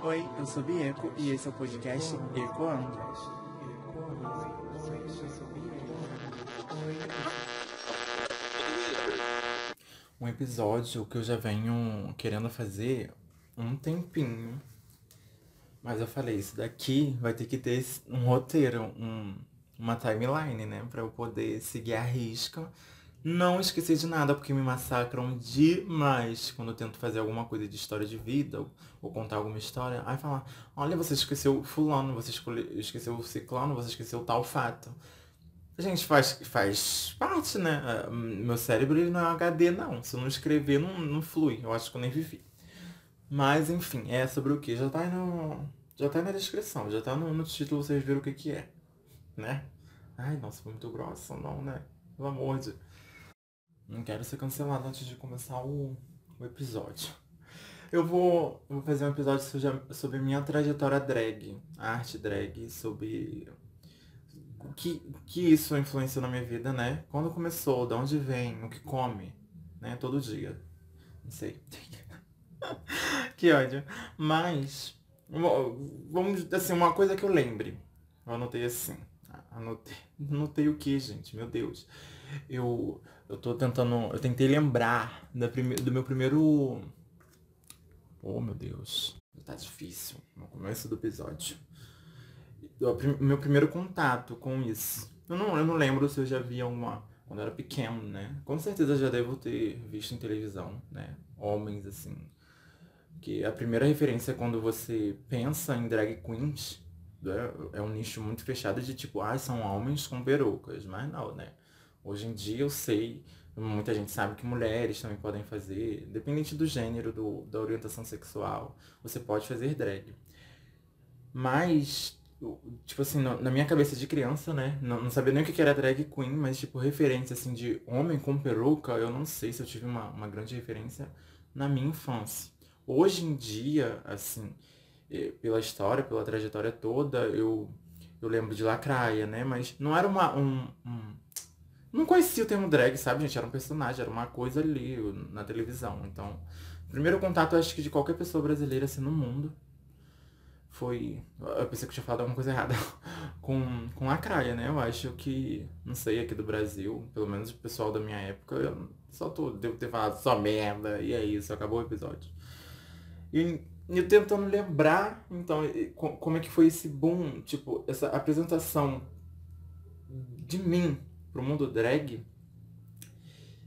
Oi, eu sou Bieco e esse é o podcast Ecoando. Um episódio que eu já venho querendo fazer um tempinho. Mas eu falei, isso daqui vai ter que ter um roteiro, um, uma timeline, né? Pra eu poder seguir a risca não esquecer de nada, porque me massacram demais quando eu tento fazer alguma coisa de história de vida ou, contar alguma história. Aí falar, olha, você esqueceu fulano, você esqueceu o ciclano, você esqueceu tal fato. A gente faz, faz parte, né? Ah, meu cérebro ele não é HD, não. Se eu não escrever, não, não flui. Eu acho que eu nem vivi. Mas, enfim, é sobre o que? Já tá aí no. Já tá aí na descrição, já tá no, no título, vocês viram o que que é. Né? Ai, nossa, foi muito grossa, não, né? Pelo amor de não quero ser cancelado antes de começar o, o episódio. Eu vou, vou fazer um episódio sobre, sobre minha trajetória drag, arte drag, sobre o que, que isso influenciou na minha vida, né? Quando começou, de onde vem, o que come, né? Todo dia. Não sei. que ódio. Mas, vamos, assim, uma coisa que eu lembre. Eu anotei assim. Anotei, anotei o que, gente? Meu Deus. Eu, eu tô tentando. Eu tentei lembrar da prime, do meu primeiro. Oh meu Deus. Tá difícil. No começo do episódio. O meu primeiro contato com isso. Eu não, eu não lembro se eu já vi alguma. Quando eu era pequeno, né? Com certeza já devo ter visto em televisão, né? Homens assim. Que a primeira referência quando você pensa em drag queens é, é um nicho muito fechado de tipo, ah, são homens com perucas. Mas não, né? Hoje em dia eu sei, muita gente sabe que mulheres também podem fazer, dependente do gênero, do, da orientação sexual, você pode fazer drag. Mas, tipo assim, na minha cabeça de criança, né, não, não sabia nem o que era drag queen, mas tipo, referência assim de homem com peruca, eu não sei se eu tive uma, uma grande referência na minha infância. Hoje em dia, assim, eh, pela história, pela trajetória toda, eu, eu lembro de Lacraia, né? Mas não era uma, um, não conhecia o termo drag, sabe, gente? Era um personagem, era uma coisa ali na televisão. Então, primeiro contato, acho que de qualquer pessoa brasileira, assim, no mundo, foi. Eu pensei que eu tinha falado alguma coisa errada. com, com a Craia, né? Eu acho que, não sei, aqui do Brasil, pelo menos o pessoal da minha época, eu só tô, devo ter falado só merda, e é isso, acabou o episódio. E eu tentando lembrar, então, como é que foi esse boom, tipo, essa apresentação de mim pro mundo drag,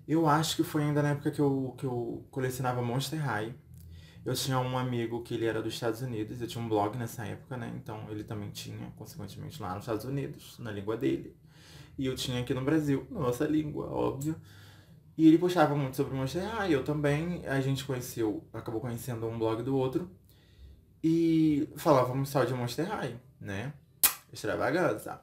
eu acho que foi ainda na época que eu, que eu colecionava Monster High. Eu tinha um amigo que ele era dos Estados Unidos, eu tinha um blog nessa época, né? Então ele também tinha, consequentemente, lá nos Estados Unidos, na língua dele. E eu tinha aqui no Brasil, nossa língua, óbvio. E ele puxava muito sobre Monster High, eu também. A gente conheceu, acabou conhecendo um blog do outro. E falávamos só de Monster High, né? Extravagança.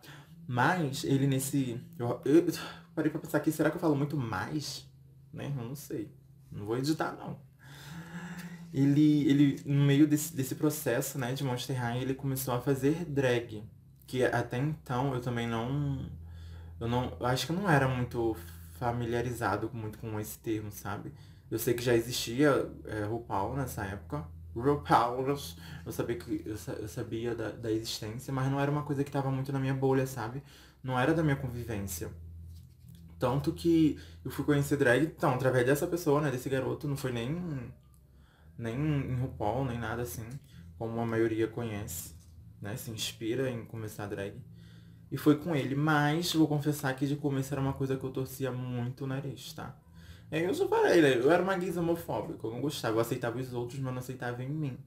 Mas ele nesse. Eu, eu, parei pra pensar aqui, será que eu falo muito mais? Né? Eu não sei. Não vou editar, não. Ele, ele no meio desse, desse processo, né, de Monster High, ele começou a fazer drag. Que até então eu também não. Eu não. Eu acho que eu não era muito familiarizado muito com esse termo, sabe? Eu sei que já existia é, RuPaul nessa época. RuPaul's. Eu sabia, que, eu sabia da, da existência, mas não era uma coisa que estava muito na minha bolha, sabe? Não era da minha convivência. Tanto que eu fui conhecer drag, então, através dessa pessoa, né, desse garoto, não foi nem, nem em RuPaul, nem nada assim, como a maioria conhece, né, se inspira em começar drag. E foi com ele, mas vou confessar que de começo era uma coisa que eu torcia muito o nariz, tá? Aí eu já falei, né? Eu era uma guisa homofóbica, eu não gostava, eu aceitava os outros, mas não aceitava em mim.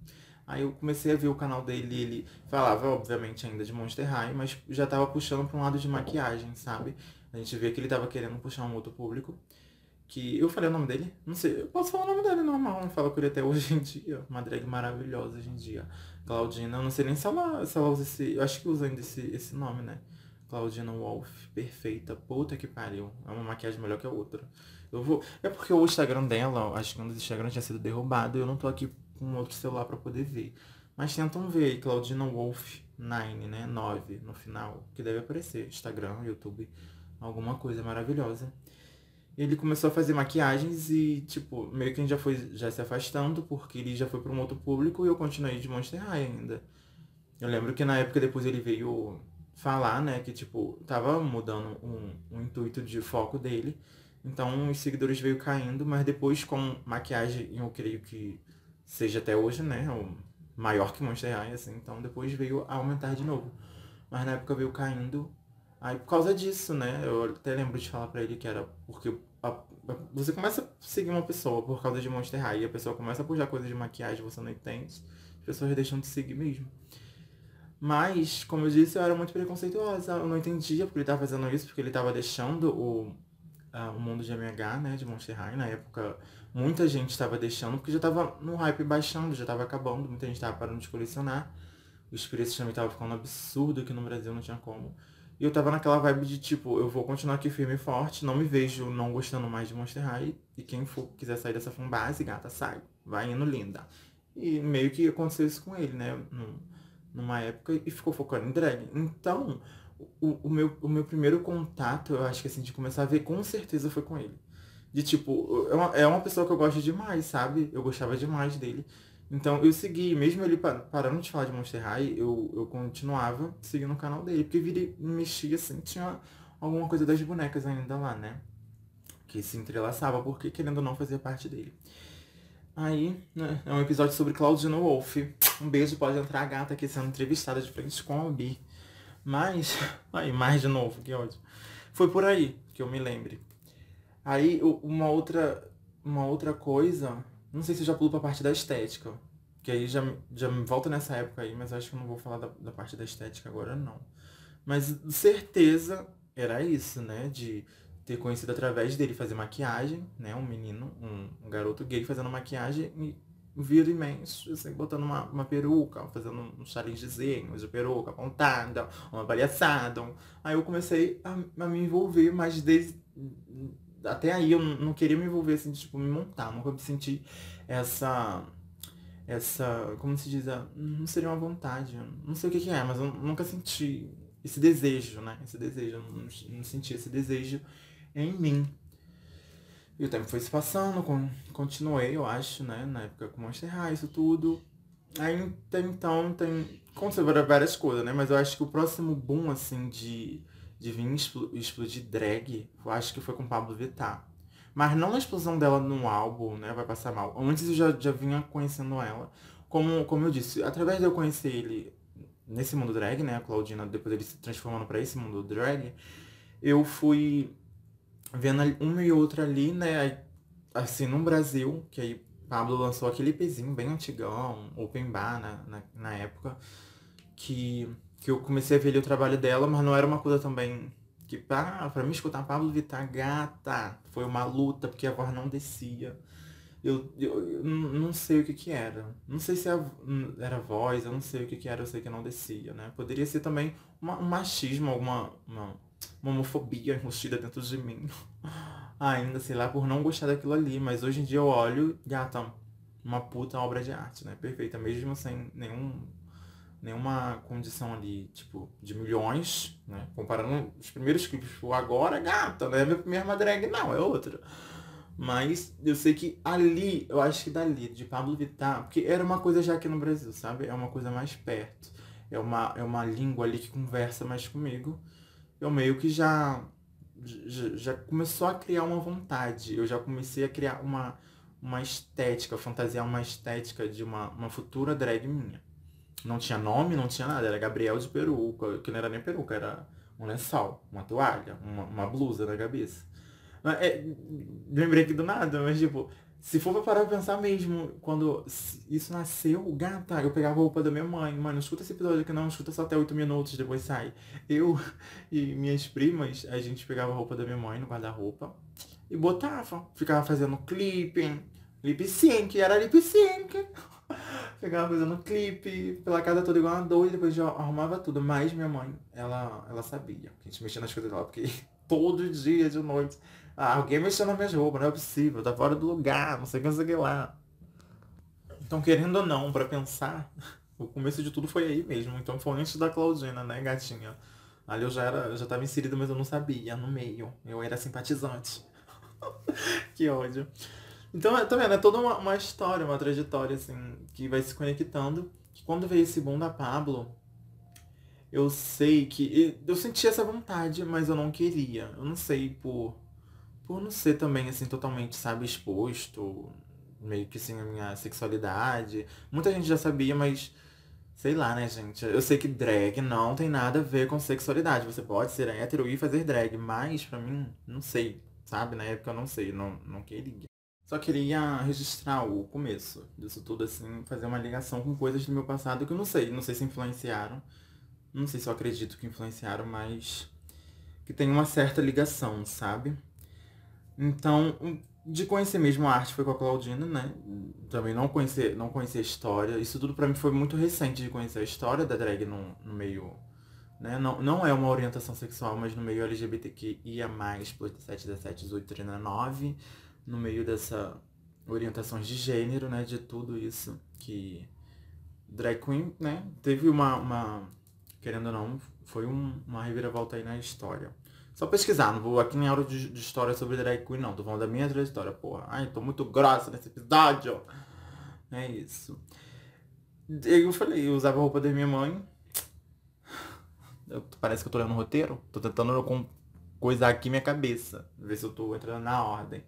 Aí eu comecei a ver o canal dele ele falava, obviamente, ainda de Monster High, mas já tava puxando pra um lado de maquiagem, sabe? A gente vê que ele tava querendo puxar um outro público. Que eu falei o nome dele? Não sei, eu posso falar o nome dele normal, não falo com ele até hoje em dia. Uma drag maravilhosa hoje em dia. Claudina, eu não sei nem se ela, se ela usa esse. Eu acho que usa ainda esse, esse nome, né? Claudina Wolf, perfeita, puta que pariu. É uma maquiagem melhor que a outra. Eu vou. É porque o Instagram dela, acho que um dos Instagram tinha sido derrubado eu não tô aqui com outro celular para poder ver. Mas tentam ver aí, Claudina Wolf 9, né? 9 no final. Que deve aparecer. Instagram, YouTube, alguma coisa maravilhosa. ele começou a fazer maquiagens e, tipo, meio que a gente já foi já se afastando, porque ele já foi para um outro público e eu continuei de Monster High ainda. Eu lembro que na época depois ele veio falar, né, que, tipo, tava mudando um, um intuito de foco dele. Então os seguidores veio caindo, mas depois com maquiagem, eu creio que seja até hoje, né, o maior que Monster High, assim. Então depois veio a aumentar de novo. Mas na época veio caindo Aí por causa disso, né? Eu até lembro de falar pra ele que era porque a, a, você começa a seguir uma pessoa por causa de Monster High e a pessoa começa a puxar coisas de maquiagem você não entende, as pessoas deixam de seguir mesmo. Mas, como eu disse, eu era muito preconceituosa. Eu não entendia porque ele tava fazendo isso, porque ele tava deixando o, uh, o mundo de MH, né? De Monster High. Na época, muita gente estava deixando, porque já tava no hype baixando, já tava acabando, muita gente tava parando de colecionar. Os preços também estavam ficando absurdo aqui no Brasil, não tinha como. E eu tava naquela vibe de tipo, eu vou continuar aqui firme e forte, não me vejo não gostando mais de Monster High. E quem for quiser sair dessa fanbase, gata, sai. Vai indo linda. E meio que aconteceu isso com ele, né? Numa época e ficou focando em drag. Então, o, o, meu, o meu primeiro contato, eu acho que assim, de começar a ver, com certeza foi com ele. De tipo, é uma, é uma pessoa que eu gosto demais, sabe? Eu gostava demais dele. Então eu segui, mesmo ele parando de falar de Monster High, eu, eu continuava seguindo o canal dele, porque vira mexia assim, tinha alguma coisa das bonecas ainda lá, né? Que se entrelaçava, porque querendo ou não fazia parte dele. Aí, né, é um episódio sobre Claudina Wolf. Um beijo, pode entrar a gata aqui sendo entrevistada de frente com a Bi. Mas, aí, mais de novo, que ódio. Foi por aí que eu me lembre. Aí, uma outra, uma outra coisa não sei se eu já pulo pra parte da estética. Que aí já, já me volta nessa época aí, mas acho que eu não vou falar da, da parte da estética agora, não. Mas certeza era isso, né? De ter conhecido através dele fazer maquiagem, né? Um menino, um, um garoto gay fazendo maquiagem e vira imenso, assim, botando uma, uma peruca, fazendo um challengezinho de peruca apontada, uma palhaçada. Aí eu comecei a, a me envolver, mas desde até aí eu não queria me envolver assim, tipo, me montar, nunca me senti essa essa, como se diz, não seria uma vontade, não sei o que, que é, mas eu nunca senti esse desejo, né? Esse desejo, eu não, não senti esse desejo em mim. E o tempo foi se passando, continuei, eu acho, né? Na época com Monster High, isso tudo. Aí então tem. Aconteceu várias coisas, né? Mas eu acho que o próximo boom, assim, de de vir explodir drag, eu acho que foi com Pablo Vittar. Mas não na explosão dela no álbum, né? Vai passar mal. Antes eu já, já vinha conhecendo ela. Como, como eu disse, através de eu conhecer ele nesse mundo drag, né? A Claudina, depois ele se transformando para esse mundo drag, eu fui vendo uma e outra ali, né? Assim, no Brasil, que aí Pablo lançou aquele pezinho bem antigão, open bar na, na, na época, que que eu comecei a ver ali o trabalho dela, mas não era uma coisa também que, ah, pra mim escutar Pablo Vittar, gata, foi uma luta, porque a voz não descia. Eu, eu, eu não sei o que que era. Não sei se a, era voz, eu não sei o que que era, eu sei que não descia, né? Poderia ser também uma, um machismo, alguma uma, uma homofobia enrustida dentro de mim. Ainda, sei lá, por não gostar daquilo ali. Mas hoje em dia eu olho, gata, uma puta obra de arte, né? Perfeita, mesmo sem nenhum nenhuma condição ali, tipo, de milhões, né? Comparando os primeiros clipes, tipo, agora, gata, não é minha primeira drag, não, é outra. Mas eu sei que ali, eu acho que dali, de Pablo Vittar, porque era uma coisa já aqui no Brasil, sabe? É uma coisa mais perto. É uma, é uma língua ali que conversa mais comigo. Eu meio que já, já, já começou a criar uma vontade. Eu já comecei a criar uma, uma estética, fantasiar uma estética de uma, uma futura drag minha. Não tinha nome, não tinha nada. Era Gabriel de peruca, que não era nem peruca, era um lençol, uma toalha, uma, uma blusa na cabeça. É, lembrei aqui do nada, mas tipo, se for pra parar pra pensar mesmo, quando isso nasceu, gata, eu pegava a roupa da minha mãe, mano, escuta esse episódio aqui não, escuta só até 8 minutos, depois sai. Eu e minhas primas, a gente pegava a roupa da minha mãe no guarda-roupa e botava. Ficava fazendo clipping, lip sync, era lip sync. Ficava fazendo clipe pela casa toda igual uma doida, depois já arrumava tudo. Mas minha mãe, ela, ela sabia. A gente mexia nas coisas dela, porque todo dia de noite. Ah, alguém mexeu nas minhas roupas, não é possível, tá fora do lugar, não sei o que, não sei o que lá. Então, querendo ou não, pra pensar, o começo de tudo foi aí mesmo. Então foi antes da Claudina, né, gatinha? Ali eu já era, eu já tava inserida, mas eu não sabia, no meio. Eu era simpatizante. que ódio. Então, tá vendo? É toda uma, uma, história, uma trajetória, assim, que vai se conectando. Que quando veio esse boom da Pablo, eu sei que. Eu senti essa vontade, mas eu não queria. Eu não sei por. Por não ser também, assim, totalmente, sabe, exposto. Meio que assim, a minha sexualidade. Muita gente já sabia, mas. Sei lá, né, gente? Eu sei que drag não tem nada a ver com sexualidade. Você pode ser hétero e fazer drag, mas pra mim, não sei, sabe? Na época eu não sei, não, não queria. Só queria registrar o começo disso tudo, assim, fazer uma ligação com coisas do meu passado que eu não sei. Não sei se influenciaram. Não sei se eu acredito que influenciaram, mas que tem uma certa ligação, sabe? Então, de conhecer mesmo a arte foi com a Claudina, né? Também não conhecer, não conhecer a história. Isso tudo para mim foi muito recente de conhecer a história da drag no, no meio. Né? Não, não é uma orientação sexual, mas no meio LGBTQIA, por 17, 17, 18, 39, no meio dessa orientações de gênero, né? De tudo isso que drag queen, né? Teve uma, uma querendo ou não, foi um, uma reviravolta aí na história. Só pesquisar, não vou aqui nem hora de, de, história sobre drag queen, não. Tô falando da minha trajetória, porra. Ai, tô muito grossa nesse episódio. É isso. Eu falei, eu usava a roupa da minha mãe. Eu, parece que eu tô lendo um roteiro. Tô tentando com, coisar aqui minha cabeça. Ver se eu tô entrando na ordem.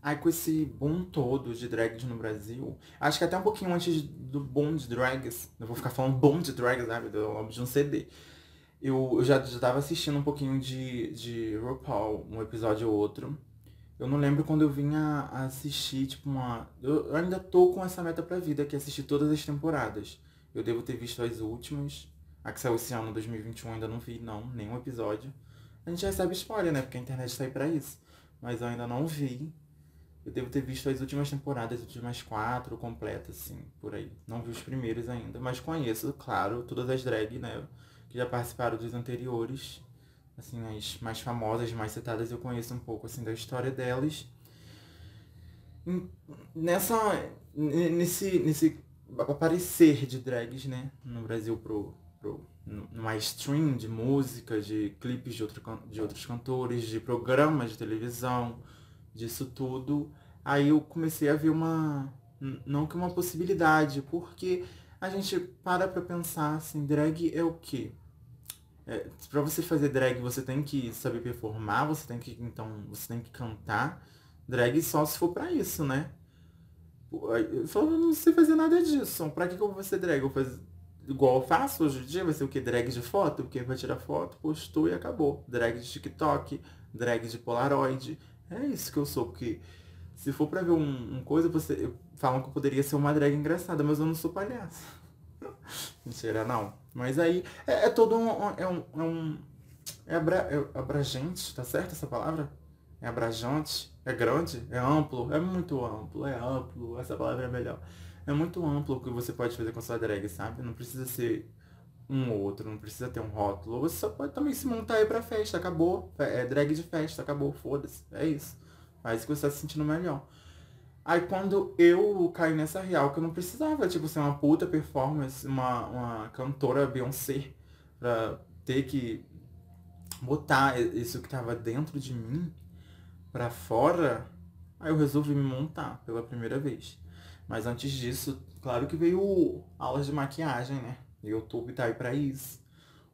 Aí com esse boom todo de drags no Brasil, acho que até um pouquinho antes do boom de drags, eu vou ficar falando boom de drags, sabe, do de um CD. Eu, eu já, já tava assistindo um pouquinho de, de RuPaul, um episódio ou outro. Eu não lembro quando eu vim a, a assistir, tipo, uma. Eu, eu, ainda tô com essa meta pra vida, que é assistir todas as temporadas. Eu devo ter visto as últimas. A que saiu esse ano, 2021, ainda não vi, não, nenhum episódio. A gente recebe spoiler, né? Porque a internet tá aí pra isso. Mas eu ainda não vi. Eu devo ter visto as últimas temporadas, as últimas quatro completas, assim, por aí. Não vi os primeiros ainda, mas conheço, claro, todas as drag, né? Que já participaram dos anteriores, assim, as mais famosas, mais citadas, eu conheço um pouco, assim, da história delas. Nessa, nesse, nesse aparecer de drags, né, no Brasil pro, pro no mainstream de música, de clipes de, outro, de outros cantores, de programas de televisão, disso tudo, aí eu comecei a ver uma, não que uma possibilidade, porque a gente para pra pensar assim, drag é o quê? É, para você fazer drag, você tem que saber performar, você tem que então você tem que cantar. Drag só se for para isso, né? Eu só não sei fazer nada disso. Pra que, que eu vou fazer drag? Eu igual eu faço hoje em dia, vai ser o que? Drag de foto? Porque vai tirar foto, postou e acabou. Drag de TikTok, drag de Polaroid. É isso que eu sou, porque se for pra ver um, um coisa, você. Falam que eu poderia ser uma drag engraçada, mas eu não sou palhaça. Mentira, não. Mas aí é, é todo um. É um. É, um, é, abra, é abrangente, tá certo essa palavra? É abrangente, é grande, é amplo, é muito amplo, é amplo, essa palavra é melhor. É muito amplo o que você pode fazer com sua drag, sabe? Não precisa ser um ou outro, não precisa ter um rótulo. Você só pode também se montar aí pra festa, acabou. É drag de festa, acabou, foda-se. É isso. Faz o que você tá se sentindo melhor. Aí quando eu caí nessa real, que eu não precisava, tipo, ser uma puta performance, uma, uma cantora Beyoncé, pra ter que botar isso que tava dentro de mim pra fora, aí eu resolvi me montar pela primeira vez. Mas antes disso, claro que veio aulas de maquiagem, né? YouTube tá aí pra isso.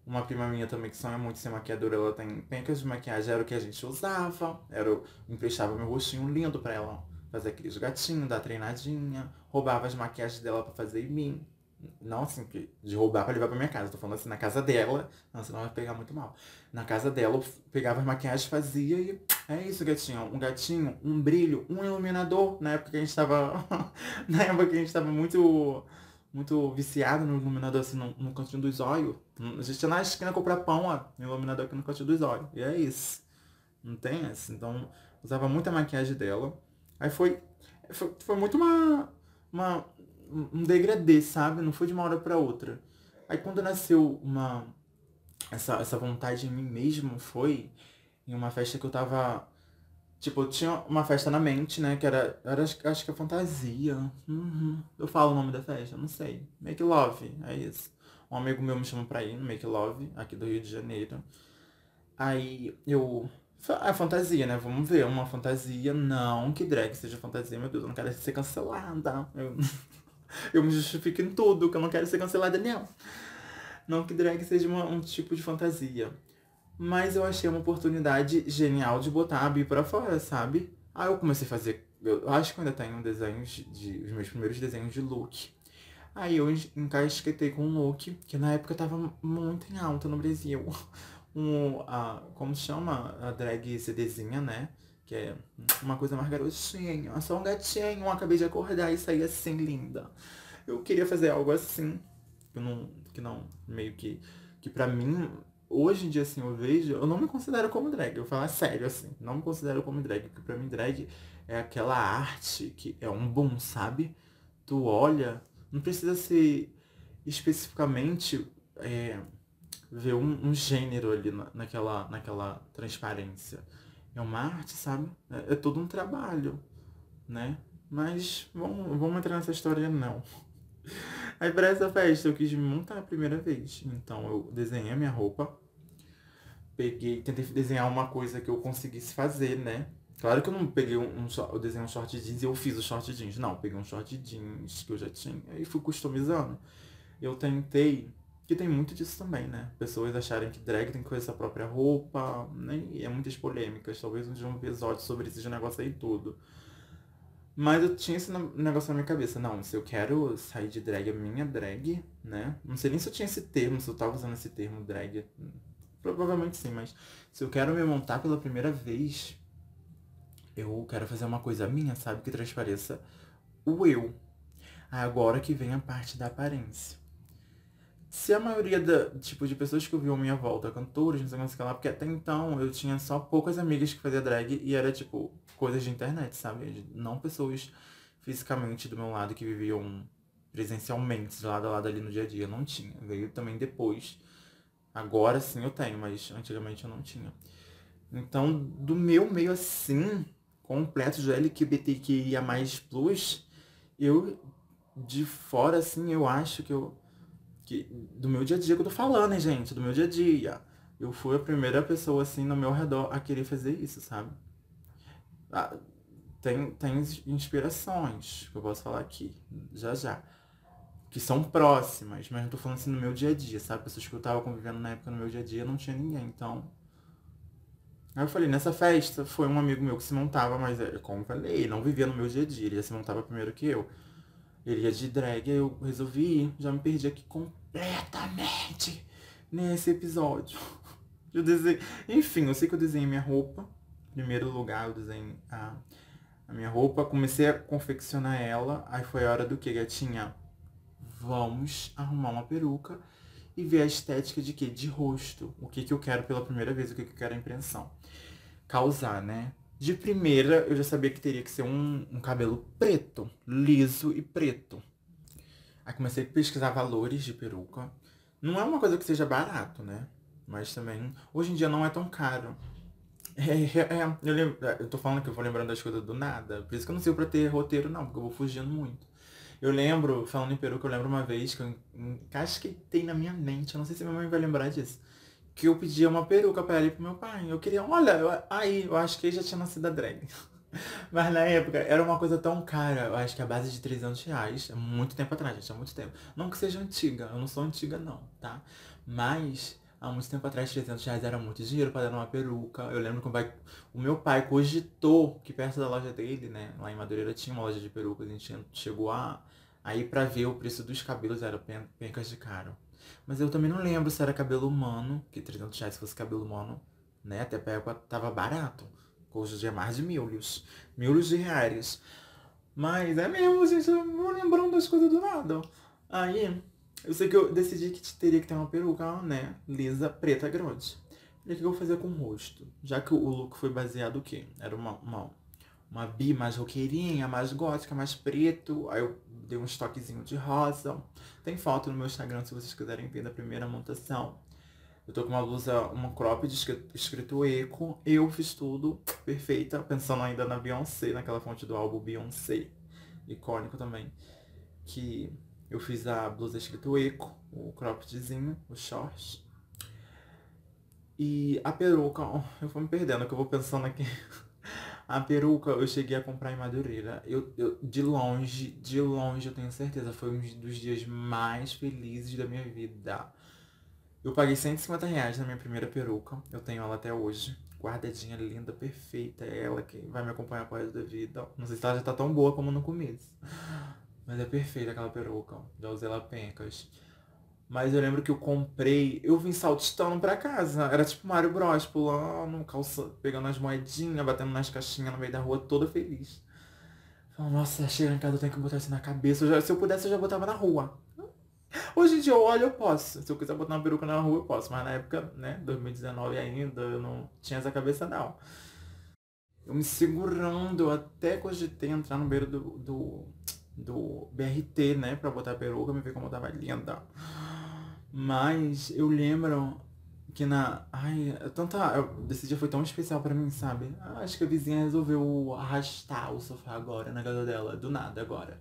Uma prima minha também, que sonha muito ser maquiadora, ela tem pencas de maquiagem, era o que a gente usava. Era, eu emprestava meu rostinho lindo pra ela fazer aqueles gatinhos, dar treinadinha, roubava as maquiagens dela para fazer em mim. Não assim, de roubar pra levar pra minha casa. Tô falando assim, na casa dela. Não, senão vai pegar muito mal. Na casa dela, eu pegava as maquiagens, fazia e é isso, gatinho. Um gatinho, um brilho, um iluminador. Na época que a gente tava. na época que a gente tava muito. Muito viciado no iluminador assim no, no cantinho dos olhos. A gente ia na esquina comprar pão, ó. Iluminador aqui no cantinho dos olhos. E é isso. Não tem essa. Então, usava muita maquiagem dela. Aí foi, foi, foi muito uma, uma, um degradê, sabe? Não foi de uma hora para outra. Aí quando nasceu uma essa, essa vontade em mim mesmo foi em uma festa que eu tava. Tipo, eu tinha uma festa na mente, né? Que era, era acho que é fantasia. Uhum. Eu falo o nome da festa, não sei. Make Love, é isso. Um amigo meu me chamou pra ir no Make Love, aqui do Rio de Janeiro. Aí eu A fantasia, né? Vamos ver. Uma fantasia. Não que drag seja fantasia, meu Deus, eu não quero ser cancelada. Eu, eu me justifico em tudo, que eu não quero ser cancelada, não. Não que drag seja uma, um tipo de fantasia. Mas eu achei uma oportunidade genial de botar a Bi pra fora, sabe? Aí eu comecei a fazer. Eu acho que ainda tenho desenhos de. os meus primeiros desenhos de look. Aí eu encasquetei com um look que na época tava muito em alta no Brasil. Um, a, como chama? A drag CDzinha, né? Que é uma coisa mais garotinha. Só um gatinho, acabei de acordar e saí assim, linda. Eu queria fazer algo assim. Que não, que não meio que. Que pra mim hoje em dia, assim, eu vejo, eu não me considero como drag. Eu falo sério, assim, não me considero como drag. Porque pra mim, drag é aquela arte que é um boom, sabe? Tu olha, não precisa ser especificamente é, ver um, um, gênero ali na, naquela, naquela transparência. É uma arte, sabe? É, é todo um trabalho, né? Mas vamos, vamos entrar nessa história, não. Aí pra essa festa eu quis me montar a primeira vez. Então eu desenhei a minha roupa. Peguei, tentei desenhar uma coisa que eu conseguisse fazer, né? Claro que eu não peguei um, um eu desenhei um short jeans e eu fiz o short jeans. Não, peguei um short jeans que eu já tinha e fui customizando. Eu tentei, que tem muito disso também, né? Pessoas acharem que drag tem que fazer sua própria roupa, né? E é muitas polêmicas. Talvez um dia um episódio sobre esse negócio aí tudo. Mas eu tinha esse negócio na minha cabeça. Não, se eu quero sair de drag, a minha drag, né? Não sei nem se eu tinha esse termo, se eu tava usando esse termo drag. Provavelmente sim, mas se eu quero me montar pela primeira vez, eu quero fazer uma coisa minha, sabe? Que transpareça o eu. Agora que vem a parte da aparência. Se a maioria da, tipo, de pessoas que eu minha volta, cantores, não sei o que lá, porque até então eu tinha só poucas amigas que faziam drag e era tipo, coisas de internet, sabe? Não pessoas fisicamente do meu lado que viviam presencialmente, de lado a lado ali no dia a dia. Não tinha. Veio também depois. Agora sim eu tenho, mas antigamente eu não tinha. Então, do meu meio assim, completo de LGBTQIA eu de fora assim, eu acho que eu que do meu dia a dia que eu tô falando, hein, gente, do meu dia a dia. Eu fui a primeira pessoa assim no meu redor a querer fazer isso, sabe? Ah, tem, tem inspirações que eu posso falar aqui, já já. Que são próximas, mas não tô falando assim no meu dia a dia, sabe? Pessoas que eu tava convivendo na época no meu dia a dia não tinha ninguém, então. Aí eu falei, nessa festa foi um amigo meu que se montava, mas é, como eu falei, não vivia no meu dia a dia, ele ia se montava primeiro que eu. Ele ia de drag, eu resolvi ir, já me perdi aqui completamente nesse episódio. Eu desenhei. Enfim, eu sei que eu desenhei minha roupa primeiro lugar eu desenhei a, a minha roupa, comecei a confeccionar ela, aí foi a hora do que, gatinha? Vamos arrumar uma peruca e ver a estética de quê? De rosto. O que, que eu quero pela primeira vez, o que, que eu quero a impressão. Causar, né? De primeira, eu já sabia que teria que ser um, um cabelo preto, liso e preto. Aí comecei a pesquisar valores de peruca. Não é uma coisa que seja barato, né? Mas também, hoje em dia não é tão caro. É, é, é, eu, lembro, é, eu tô falando que eu vou lembrando das coisas do nada. Por isso que eu não sei pra ter roteiro, não, porque eu vou fugindo muito. Eu lembro, falando em peruca, eu lembro uma vez que eu encasquetei na minha mente, eu não sei se minha mãe vai lembrar disso, que eu pedia uma peruca pra ela e pro meu pai. Eu queria, olha, eu, aí, eu acho que ele já tinha nascido a drag. Mas na época era uma coisa tão cara, eu acho que a base de 300 reais, é muito tempo atrás, gente, há muito tempo. Não que seja antiga, eu não sou antiga não, tá? Mas há muito tempo atrás 300 reais era muito dinheiro para dar uma peruca. Eu lembro que o, meu pai cogitou que perto da loja dele, né, lá em Madureira tinha uma loja de perucas, a gente chegou a, a ir pra ver o preço dos cabelos, era pencas de caro. Mas eu também não lembro se era cabelo humano, que 300 reais fosse cabelo humano, né, até a época tava barato. Hoje é mais de milhos, milhos de reais. Mas é mesmo, gente, eu vou lembrando das coisas do nada. Aí, eu sei que eu decidi que teria que ter uma peruca, né? Lisa, preta, grande. E o que eu vou fazer com o rosto? Já que o look foi baseado o quê? Era uma, uma, uma bi mais roqueirinha, mais gótica, mais preto. Aí eu dei um estoquezinho de rosa. Tem foto no meu Instagram se vocês quiserem ver da primeira montação. Eu tô com uma blusa, uma cropped escrito, eco. Eu fiz tudo perfeita, pensando ainda na Beyoncé, naquela fonte do álbum Beyoncé. Icônico também. Que eu fiz a blusa escrito eco, o croppedzinho, o short. E a peruca, eu vou me perdendo, que eu vou pensando aqui. A peruca eu cheguei a comprar em Madureira. Eu, eu, de longe, de longe, eu tenho certeza, foi um dos dias mais felizes da minha vida. Eu paguei 150 reais na minha primeira peruca. Eu tenho ela até hoje. Guardadinha, linda, perfeita. É ela que vai me acompanhar pro resto da vida. Não sei se ela já tá tão boa como no começo. Mas é perfeita aquela peruca. Já usei ela pencas. Mas eu lembro que eu comprei, eu vim saltitando pra casa. Era tipo Mario Bros, pulando, calça, pegando as moedinhas, batendo nas caixinhas no meio da rua, toda feliz. Falei, nossa, chega em casa, eu tenho que botar isso na cabeça. Eu já, se eu pudesse, eu já botava na rua. Hoje em dia eu olho, eu posso. Se eu quiser botar uma peruca na rua, eu posso. Mas na época, né, 2019 ainda, eu não tinha essa cabeça não. Eu me segurando, eu até cogitei entrar no beiro do, do, do BRT, né, pra botar a peruca, me ver como eu tava linda. Mas eu lembro que na. Ai, tanta. Esse dia foi tão especial pra mim, sabe? Acho que a vizinha resolveu arrastar o sofá agora na casa dela, do nada agora.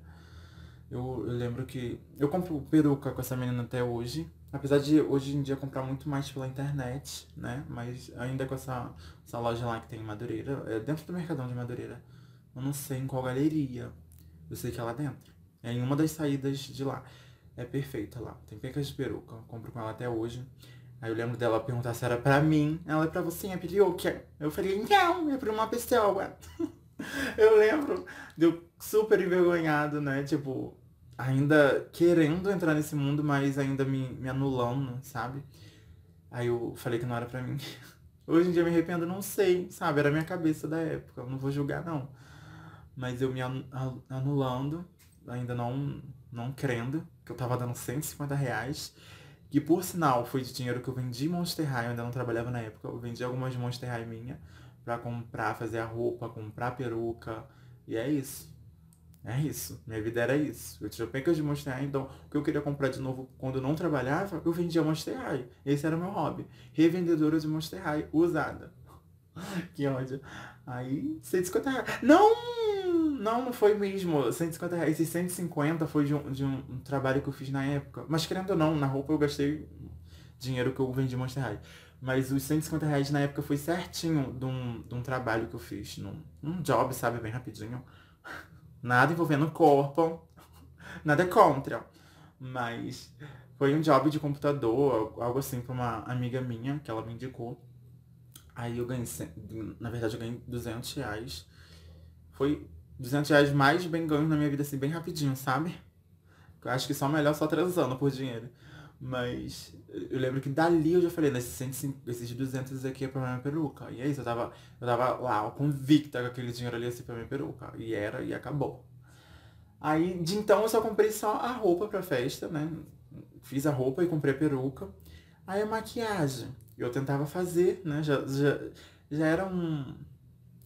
Eu, eu lembro que. Eu compro peruca com essa menina até hoje. Apesar de hoje em dia comprar muito mais pela internet, né? Mas ainda com essa, essa loja lá que tem em Madureira, é dentro do Mercadão de Madureira. Eu não sei em qual galeria. Eu sei que é lá dentro. É em uma das saídas de lá é perfeita lá. Tem pecas de peruca, eu compro com ela até hoje. Aí eu lembro dela perguntar se era pra mim. Ela é pra você, é peruca. Eu falei, não, é pra uma pessoa. eu lembro deu super envergonhado, né? Tipo, ainda querendo entrar nesse mundo, mas ainda me, me anulando, sabe? Aí eu falei que não era pra mim. Hoje em dia me arrependo, não sei, sabe? Era a minha cabeça da época, eu não vou julgar não. Mas eu me anulando, ainda não, não crendo que eu tava dando 150 reais. Que por sinal foi de dinheiro que eu vendi Monster High, eu ainda não trabalhava na época. Eu vendi algumas Monster High minha pra comprar, fazer a roupa, comprar a peruca. E é isso. É isso. Minha vida era isso. Eu tinha pecas de Monster High, então o que eu queria comprar de novo quando eu não trabalhava, eu vendia Monster High. Esse era o meu hobby. Revendedora de Monster High usada. que ódio. Aí, 150 reais. Não! Não, não foi mesmo. 150 reais. Esses 150 foi de, um, de um, trabalho que eu fiz na época. Mas querendo ou não, na roupa eu gastei dinheiro que eu vendi Monster High. Mas os 150 reais na época foi certinho de um, de um trabalho que eu fiz. Num, um job, sabe, bem rapidinho. Nada envolvendo corpo. Nada contra. Mas foi um job de computador, algo assim, pra uma amiga minha, que ela me indicou. Aí eu ganhei, na verdade eu ganhei 200 reais. Foi 200 reais mais bem ganho na minha vida, assim, bem rapidinho, sabe? Eu acho que só melhor só transando por dinheiro. Mas eu lembro que dali eu já falei, nesses 105, esses 200 aqui é pra minha peruca. E é isso, eu tava, eu tava lá, convicta que aquele dinheiro ali ia ser pra minha peruca. E era, e acabou. Aí, de então, eu só comprei só a roupa pra festa, né? Fiz a roupa e comprei a peruca. Aí a maquiagem, eu tentava fazer, né? Já, já, já era um,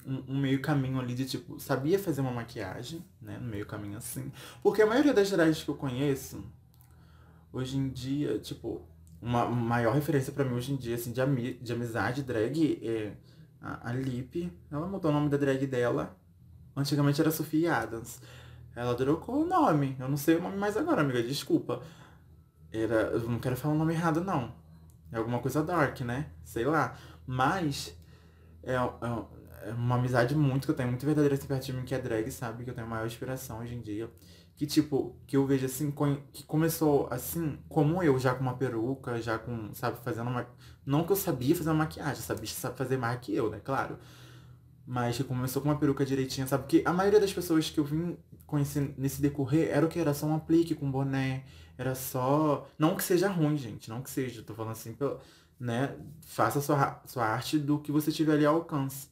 um, um, meio caminho ali de tipo, sabia fazer uma maquiagem, né? No meio caminho assim. Porque a maioria das drags que eu conheço, hoje em dia, tipo, uma maior referência para mim hoje em dia, assim, de, ami de amizade drag é a, a Lip. Ela mudou o nome da drag dela. Antigamente era Sofia Adams. Ela trocou o nome. Eu não sei o nome mais agora, amiga. Desculpa. Era. Eu não quero falar o nome errado, não. É alguma coisa dark, né? Sei lá. Mas. É, é, é uma amizade muito que eu tenho, muito verdadeira assim perto de mim, que é drag, sabe? Que eu tenho a maior inspiração hoje em dia. Que, tipo, que eu vejo assim, que começou assim, como eu, já com uma peruca, já com, sabe, fazendo uma. Não que eu sabia fazer uma maquiagem, sabia sabe fazer mais que eu, né? Claro. Mas que começou com uma peruca direitinha, sabe? Porque a maioria das pessoas que eu vim conhecer nesse decorrer era o que? Era só um aplique com boné. Era só. Não que seja ruim, gente. Não que seja. Tô falando assim, né? Faça sua, sua arte do que você tiver ali ao alcance.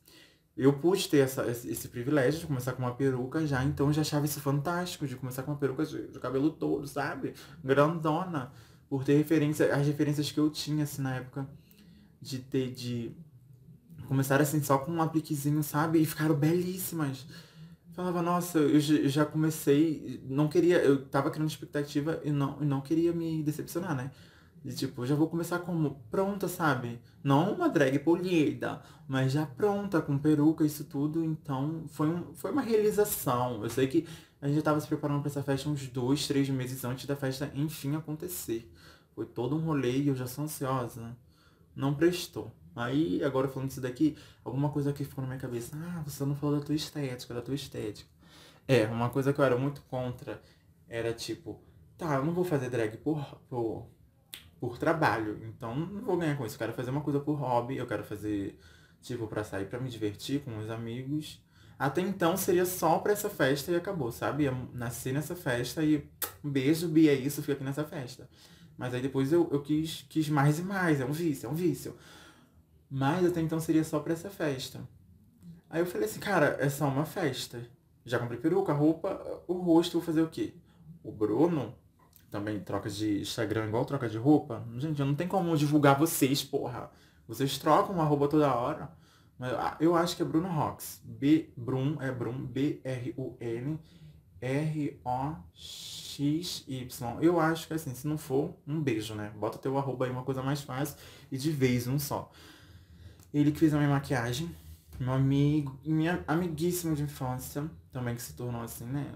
Eu pude ter essa, esse, privilégio de começar com uma peruca já, então já achava isso fantástico, de começar com uma peruca de, de, cabelo todo, sabe? Grandona. Por ter referência, as referências que eu tinha, assim, na época, de ter, de começar assim, só com um apliquezinho, sabe? E ficaram belíssimas. Falava, nossa, eu já comecei, não queria, eu tava criando expectativa e não, e não queria me decepcionar, né? De tipo, já vou começar como pronta, sabe? Não uma drag polida, mas já pronta, com peruca, isso tudo. Então, foi, um, foi uma realização. Eu sei que a gente já tava se preparando para essa festa uns dois, três meses antes da festa, enfim, acontecer. Foi todo um rolê e eu já sou ansiosa. Não prestou. Aí, agora falando disso daqui, alguma coisa que ficou na minha cabeça. Ah, você não falou da tua estética, da tua estética. É, uma coisa que eu era muito contra era tipo, tá, eu não vou fazer drag por, por, por trabalho, então não vou ganhar com isso. Eu quero fazer uma coisa por hobby, eu quero fazer, tipo, pra sair, pra me divertir com os amigos. Até então seria só pra essa festa e acabou, sabe? Ia nascer nessa festa e beijo, Bia, é isso, fica aqui nessa festa. Mas aí depois eu, eu quis, quis mais e mais, é um vício, é um vício. Mas até então seria só pra essa festa. Aí eu falei assim, cara, é só uma festa. Já comprei peruca, roupa, o rosto, vou fazer o quê? O Bruno também troca de Instagram igual troca de roupa. Gente, não tem como divulgar vocês, porra. Vocês trocam a roupa toda hora. Mas ah, eu acho que é Bruno Rox. B, Brum, é Brum, B-R-U-N, R-O-X. XY. Eu acho que assim, se não for, um beijo, né? Bota teu arroba aí, uma coisa mais fácil e de vez um só. Ele que fez a minha maquiagem, meu amigo, minha amiguíssima de infância, também que se tornou assim, né?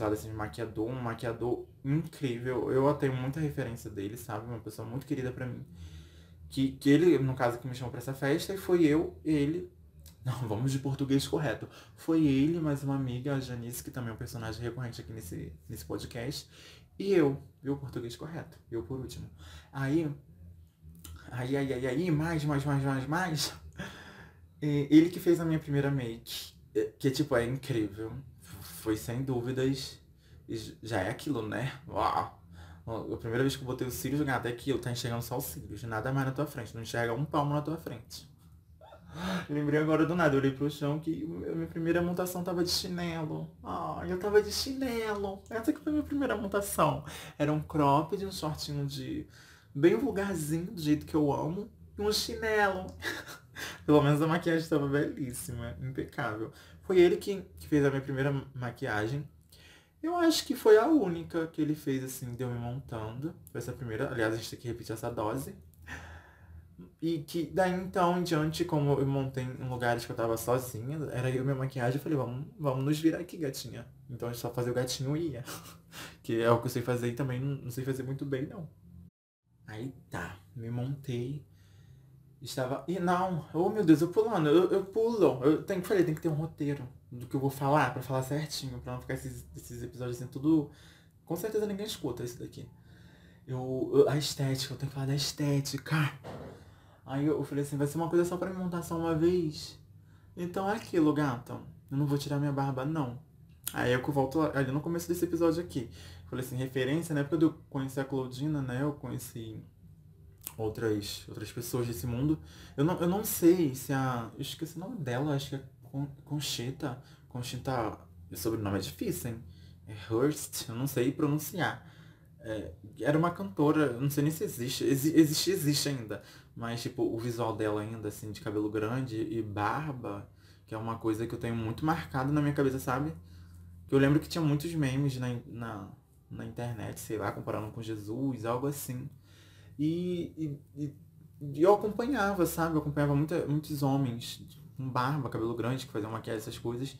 Lado assim, de maquiador, um maquiador incrível. Eu tenho muita referência dele, sabe? Uma pessoa muito querida pra mim. Que, que ele, no caso, que me chamou pra essa festa, e foi eu, ele, não, vamos de português correto. Foi ele, mais uma amiga, a Janice, que também é um personagem recorrente aqui nesse, nesse podcast. E eu, o português correto. Eu por último. Aí, aí, aí, aí, aí, mais, mais, mais, mais, mais. Ele que fez a minha primeira make. Que, tipo, é incrível. Foi sem dúvidas. Já é aquilo, né? Uau! A primeira vez que eu botei os cílios, gata, é aquilo. Tá enxergando só os cílios. Nada mais na tua frente. Não enxerga um palmo na tua frente. Lembrei agora do nada, eu olhei pro chão que minha primeira montação tava de chinelo. Ah, eu tava de chinelo. Essa que foi a minha primeira montação. Era um crop de um shortinho de bem vulgarzinho, do jeito que eu amo, e um chinelo. Pelo menos a maquiagem estava belíssima, impecável. Foi ele que, que fez a minha primeira maquiagem. Eu acho que foi a única que ele fez, assim, deu me montando. Foi essa primeira. Aliás, a gente tem que repetir essa dose. E que daí então em diante, como eu montei em lugares que eu tava sozinha, era eu minha maquiagem, eu falei, vamos, vamos nos virar aqui, gatinha. Então é só fazer o gatinho e ia. que é o que eu sei fazer e também não, não sei fazer muito bem, não. Aí tá, me montei. Estava. E não, oh meu Deus, eu pulando, eu, eu pulo. Eu tenho que falei, tem que ter um roteiro do que eu vou falar, pra falar certinho, pra não ficar esses, esses episódios assim, tudo. Com certeza ninguém escuta isso daqui. Eu, eu, a estética, eu tenho que falar da estética. Aí eu falei assim, vai ser uma coisa só pra me montar só uma vez. Então é aquilo, gata. Eu não vou tirar minha barba, não. Aí eu volto ali no começo desse episódio aqui. Falei assim, referência, na época eu conheci a Claudina, né? Eu conheci outras, outras pessoas desse mundo. Eu não, eu não sei se a. Eu esqueci o nome dela, acho que é Conchita. Conchita. O sobrenome é difícil, hein? É Hurst, eu não sei pronunciar. É, era uma cantora, não sei nem se existe. Existe, existe ainda. Mas, tipo, o visual dela ainda, assim, de cabelo grande e barba, que é uma coisa que eu tenho muito marcado na minha cabeça, sabe? Que eu lembro que tinha muitos memes na, na, na internet, sei lá, comparando com Jesus, algo assim. E, e, e eu acompanhava, sabe? Eu acompanhava muita, muitos homens com barba, cabelo grande, que faziam maquiagem, essas coisas.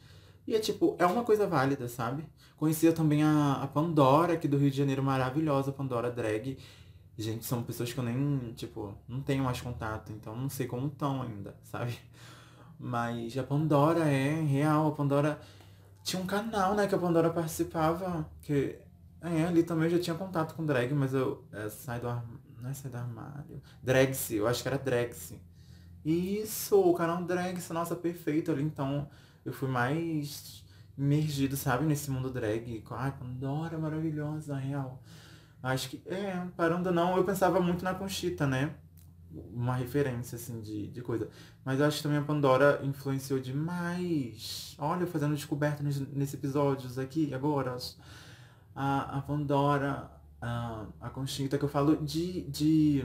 E é tipo, é uma coisa válida, sabe? Conhecia também a, a Pandora aqui do Rio de Janeiro, maravilhosa, Pandora Drag. Gente, são pessoas que eu nem, tipo, não tenho mais contato, então não sei como estão ainda, sabe? Mas a Pandora é real, a Pandora tinha um canal, né, que a Pandora participava, que é, ali também eu já tinha contato com drag, mas eu é, sai do armário, não é sai do armário, Dragse, eu acho que era Dragse. Isso, o canal Dragse, nossa, perfeito ali, então eu fui mais imergido, sabe, nesse mundo drag. Ai, Pandora maravilhosa, real. Acho que, é, parando não, eu pensava muito na Conchita, né? Uma referência, assim, de, de coisa. Mas eu acho que também a Pandora influenciou demais. Olha, fazendo descoberta nesses nesse episódios aqui, agora. A, a Pandora, a, a Conchita, que eu falo de, de,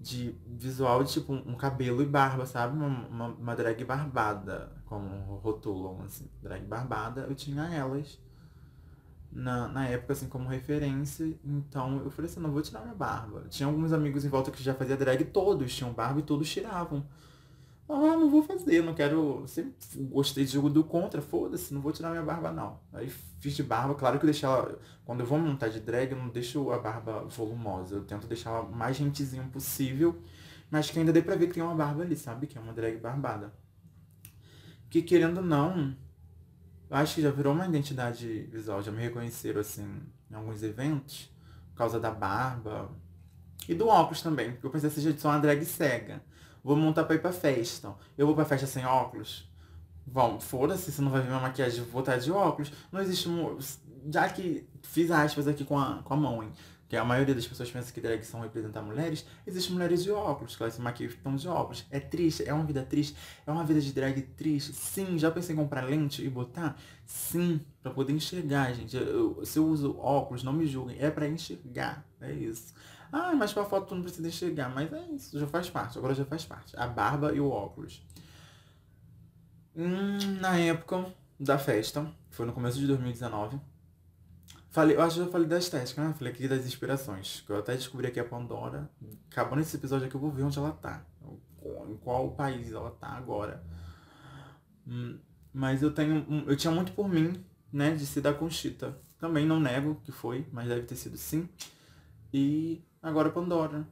de visual, de, tipo, um cabelo e barba, sabe? Uma, uma, uma drag barbada, como rotulam, assim. Drag barbada, eu tinha elas na, na época, assim, como referência. Então eu falei assim, não vou tirar minha barba. Tinha alguns amigos em volta que já fazia drag, todos tinham barba e todos tiravam. Ah, não vou fazer, não quero. Sempre gostei de jogo do contra, foda-se, não vou tirar minha barba não. Aí fiz de barba, claro que eu deixei ela. Quando eu vou montar de drag, eu não deixo a barba volumosa. Eu tento deixar ela mais gentezinha possível. Mas que ainda deu pra ver que tem uma barba ali, sabe? Que é uma drag barbada. Que querendo ou não, acho que já virou uma identidade visual. Já me reconheceram, assim, em alguns eventos. Por causa da barba. E do óculos também. Porque eu pensei assim, gente, sou uma drag cega. Vou montar pra ir pra festa. Eu vou pra festa sem óculos? Bom, foda-se, você não vai ver minha maquiagem, vou estar de óculos. Não existe. Já que fiz aspas aqui com a, com a mão, hein? Que a maioria das pessoas pensa que drag são representar mulheres, existem mulheres de óculos, que elas se maquiam e estão de óculos. É triste, é uma vida triste, é uma vida de drag triste. Sim, já pensei em comprar lente e botar? Sim, para poder enxergar, gente. Eu, se eu uso óculos, não me julguem, é para enxergar, é isso. Ah, mas pra foto tu não precisa enxergar, mas é isso, já faz parte, agora já faz parte. A barba e o óculos. Hum, na época da festa, foi no começo de 2019. Falei, eu acho que eu falei da estética, né? Falei aqui das inspirações. Que eu até descobri aqui a Pandora. Acabando esse episódio aqui, eu vou ver onde ela tá. Em qual país ela tá agora. Hum, mas eu tenho. Eu tinha muito por mim, né? De ser da Conchita. Também não nego que foi, mas deve ter sido sim. E agora Pandora.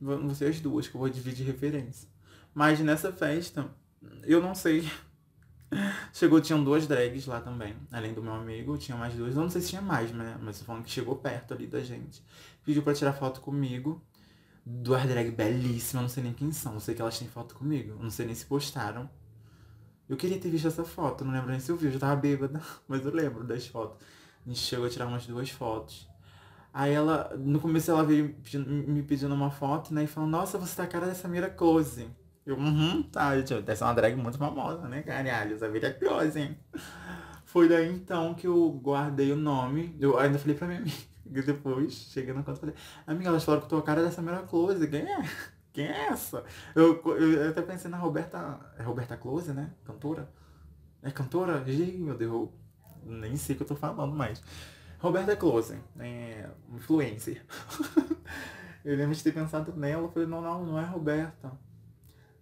Vão ser as duas que eu vou dividir referência. Mas nessa festa, eu não sei Chegou, tinham duas drags lá também. Além do meu amigo, tinha mais duas. Eu não sei se tinha mais, né? Mas falando que chegou perto ali da gente. Pediu pra tirar foto comigo. Duas drags belíssimas, não sei nem quem são. Não sei que elas têm foto comigo. Não sei nem se postaram. Eu queria ter visto essa foto, não lembro nem se eu vi, eu já tava bêbada, mas eu lembro das fotos. A gente chegou a tirar umas duas fotos. Aí ela, no começo ela veio me pedindo uma foto, né? E falou, nossa, você tá a cara dessa Mira Close. Eu, uhum, tá, gente, deve ser uma drag muito famosa, né, caralho? Essa é close? Foi daí então que eu guardei o nome. Eu ainda falei pra minha amiga. Depois, cheguei no canto, falei, amiga, elas falaram que tô a cara dessa Mera Close. Quem é? Quem é essa? Eu, eu, eu até pensei na Roberta. É Roberta Close, né? Cantora? É cantora? Ih, meu Deus, nem sei o que eu tô falando mais. Roberta Close, é influencer. eu lembro de ter pensado nela, eu falei, não, não, não é Roberta.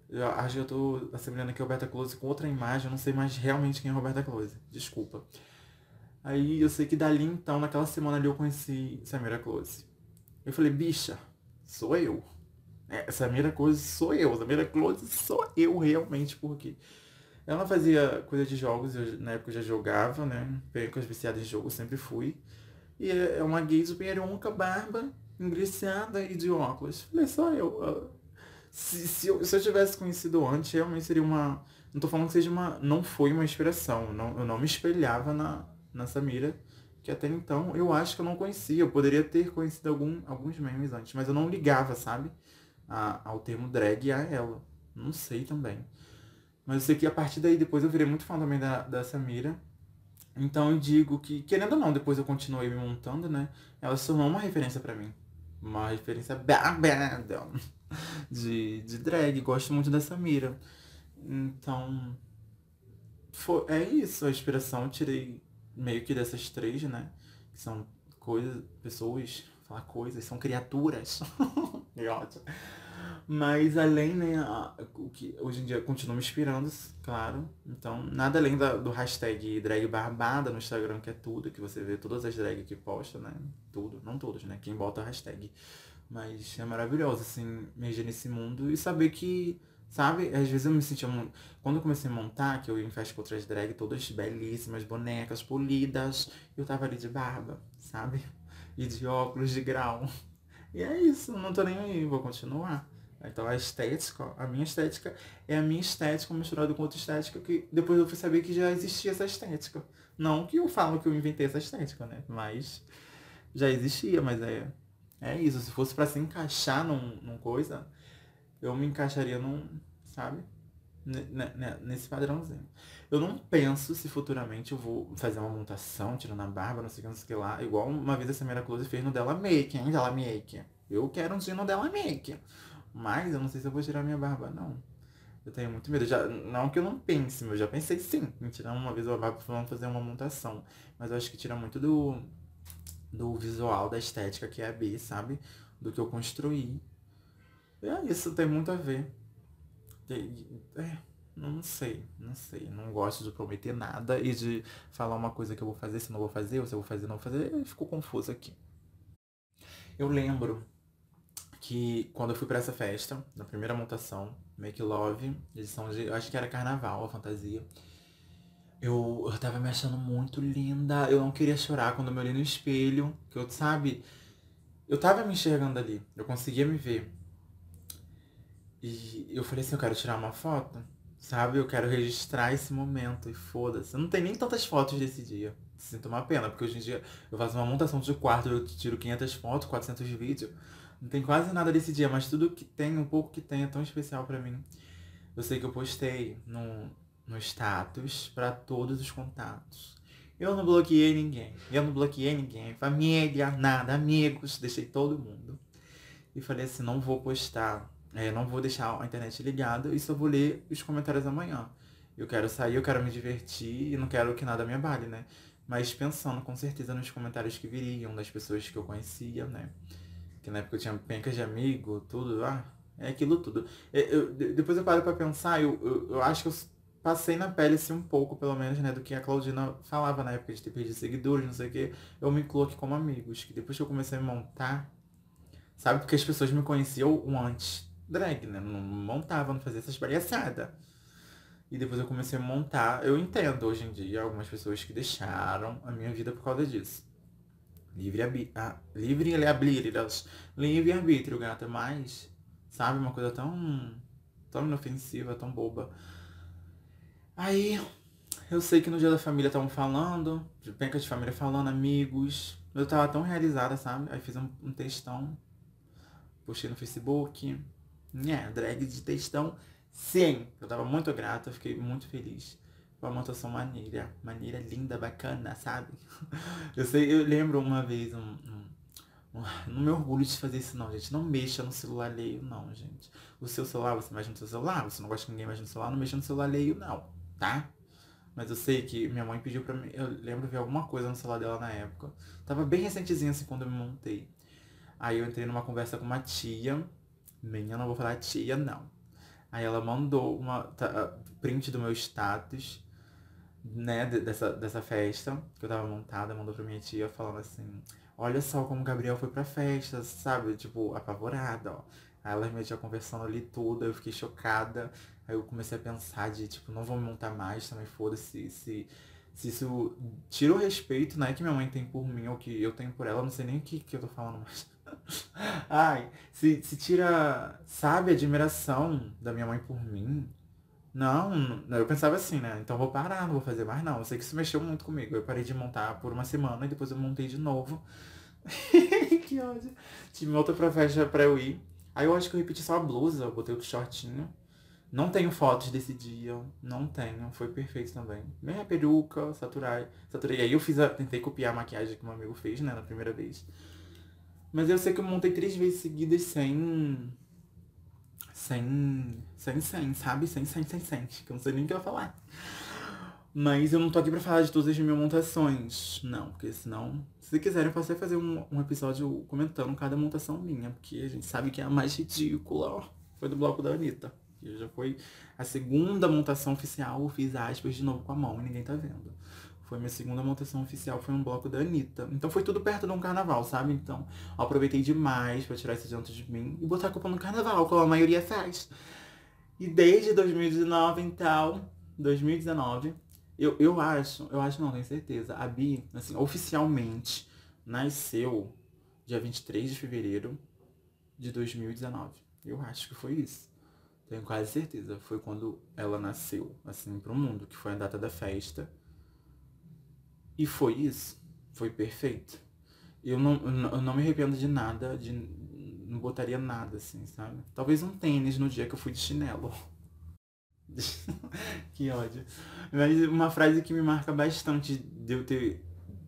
Eu acho que eu tô assemelhando aqui a Roberta Close com outra imagem, eu não sei mais realmente quem é Roberta Close. Desculpa. Aí eu sei que dali então, naquela semana ali eu conheci Samira Close. Eu falei, bicha, sou eu. É, Samira Close sou eu. Samira Close sou eu realmente, porque ela fazia coisa de jogos, eu, na época eu já jogava, né? Pencas viciadas em jogo, sempre fui. E é, é uma gay super barba, engriciada e de óculos. Falei, só eu. Se, se, eu, se eu tivesse conhecido antes, realmente seria uma. Não tô falando que seja uma. Não foi uma inspiração. Não, eu não me espelhava na, na Samira, que até então eu acho que eu não conhecia. Eu poderia ter conhecido algum, alguns memes antes, mas eu não ligava, sabe? A, ao termo drag e a ela. Não sei também. Mas eu sei que a partir daí depois eu virei muito fã também da, da Samira. Então eu digo que, querendo ou não, depois eu continuei me montando, né? Ela se tornou uma referência para mim. Uma referência babada de, de drag, gosto muito dessa mira. Então, foi, é isso, a inspiração eu tirei meio que dessas três, né? Que são coisas, pessoas, falar coisas, são criaturas. é ótimo. Mas além, né, o que hoje em dia continua me inspirando, claro. Então, nada além da, do hashtag drag barbada no Instagram, que é tudo, que você vê todas as drags que posta, né? Tudo, não todos, né? Quem bota a hashtag. Mas é maravilhoso, assim, mexer nesse mundo e saber que, sabe, às vezes eu me sentia. Quando eu comecei a montar, que eu ia em festa com outras drag, todas belíssimas, bonecas, polidas, eu tava ali de barba, sabe? E de óculos de grau. E é isso, não tô nem aí, vou continuar. Então a estética, a minha estética é a minha estética misturada com outra estética que depois eu fui saber que já existia essa estética. Não que eu falo que eu inventei essa estética, né? Mas já existia, mas é é isso, se fosse para se encaixar num, num coisa, eu me encaixaria num, sabe? nesse padrãozinho. Eu não penso se futuramente eu vou fazer uma montação, tirando a barba, não sei o que, não sei o que lá. Igual uma vez a Samira Close fez no Della Make, hein? Della Make. Eu quero um dia no Della Make. Mas eu não sei se eu vou tirar minha barba, não. Eu tenho muito medo. Já, não que eu não pense, mas eu já pensei sim em tirar uma vez a barba pra fazer uma montação. Mas eu acho que tira muito do do visual, da estética que é a B, sabe? Do que eu construí. É isso, tem muito a ver. É, não sei, não sei. Não gosto de prometer nada e de falar uma coisa que eu vou fazer, se não vou fazer, ou se eu vou fazer, não vou fazer. Ficou confuso aqui. Eu lembro que quando eu fui para essa festa, na primeira montação, Make Love, edição de. Eu acho que era carnaval, a fantasia. Eu, eu tava me achando muito linda. Eu não queria chorar quando eu me olhei no espelho. Que eu, sabe, eu tava me enxergando ali. Eu conseguia me ver. E eu falei assim, eu quero tirar uma foto. Sabe? Eu quero registrar esse momento. E foda-se. Não tem nem tantas fotos desse dia. Sinto uma pena, porque hoje em dia eu faço uma montação de quarto, eu tiro 500 fotos, 400 vídeos. Não tem quase nada desse dia, mas tudo que tem, um pouco que tem, é tão especial para mim. Eu sei que eu postei no, no status para todos os contatos. Eu não bloqueei ninguém. Eu não bloqueei ninguém. Família, nada, amigos, deixei todo mundo. E falei assim, não vou postar, é, não vou deixar a internet ligada e só vou ler os comentários amanhã. Eu quero sair, eu quero me divertir e não quero que nada me abale, né? Mas pensando com certeza nos comentários que viriam, das pessoas que eu conhecia, né? Que na época eu tinha pencas de amigo, tudo, ah, é aquilo tudo. Eu, eu, depois eu paro pra pensar, eu, eu, eu, acho que eu passei na pele assim um pouco, pelo menos, né, do que a Claudina falava na época de ter perdido seguidores, não sei o quê. Eu me coloquei como amigos, que depois que eu comecei a montar, sabe, porque as pessoas me conheciam antes drag, né? Não montava, não fazia essas palhaçadas. E depois eu comecei a montar. Eu entendo hoje em dia algumas pessoas que deixaram a minha vida por causa disso. Livre arbítrio. Ah, livre arbítrio. Livre arbítrio, gata. Mas, sabe, uma coisa tão. tão inofensiva, tão boba. Aí, eu sei que no dia da família estavam falando, de penca de família falando, amigos. Eu tava tão realizada, sabe? Aí fiz um, um textão. Postei no Facebook. Né, drag de textão Sim, eu tava muito grata, fiquei muito feliz. Uma montação maneira, maneira, linda, bacana, sabe? Eu sei, eu lembro uma vez, um, um, não me orgulho de fazer isso não, gente. Não mexa no celular alheio, não, gente. O seu celular, você mexe no seu celular, você não gosta que ninguém mexa no celular, não mexa no celular alheio, não, tá? Mas eu sei que minha mãe pediu pra mim, eu lembro ver alguma coisa no celular dela na época. Tava bem recentezinho assim quando eu me montei. Aí eu entrei numa conversa com uma tia, minha, não vou falar tia, não Aí ela mandou uma print do meu status, né, dessa, dessa festa que eu tava montada, mandou pra minha tia falando assim, olha só como o Gabriel foi pra festa, sabe? Tipo, apavorada, ó. Aí ela me tinha conversando ali tudo, eu fiquei chocada. Aí eu comecei a pensar de, tipo, não vou me montar mais, também foda-se se, se isso tira o respeito, né, que minha mãe tem por mim ou que eu tenho por ela, não sei nem o que, que eu tô falando mais. Ai, se, se tira, sabe, a admiração da minha mãe por mim. Não, eu pensava assim, né? Então vou parar, não vou fazer mais não. Eu sei que isso mexeu muito comigo. Eu parei de montar por uma semana e depois eu montei de novo. que ódio. Tive outra pra festa pra eu ir. Aí eu acho que eu repeti só a blusa, eu botei outro shortinho. Não tenho fotos desse dia, não tenho, foi perfeito também. Meia peruca, saturei, saturei. Aí eu fiz a, tentei copiar a maquiagem que meu amigo fez, né, na primeira vez. Mas eu sei que eu montei três vezes seguidas sem. Sem. Sem sem, sabe? Sem sem sem sem. Que eu não sei nem o que eu ia falar. Mas eu não tô aqui pra falar de todas as minhas montações. Não, porque senão. Se quiserem, eu posso até fazer um, um episódio comentando cada montação minha. Porque a gente sabe que é a mais ridícula, ó. Foi do bloco da Anitta. Que já foi a segunda montação oficial. Eu fiz aspas de novo com a mão e ninguém tá vendo. Foi minha segunda montação oficial, foi um bloco da Anitta. Então foi tudo perto de um carnaval, sabe? Então aproveitei demais para tirar esse adianto de mim e botar a culpa no carnaval, como a maioria faz. E desde 2019, então, 2019, eu, eu acho, eu acho não, tenho certeza, a Bi, assim, oficialmente nasceu dia 23 de fevereiro de 2019. Eu acho que foi isso. Tenho quase certeza. Foi quando ela nasceu, assim, pro mundo, que foi a data da festa. E foi isso. Foi perfeito. Eu não, eu não me arrependo de nada, de não botaria nada assim, sabe? Talvez um tênis no dia que eu fui de chinelo. que ódio. Mas uma frase que me marca bastante de eu ter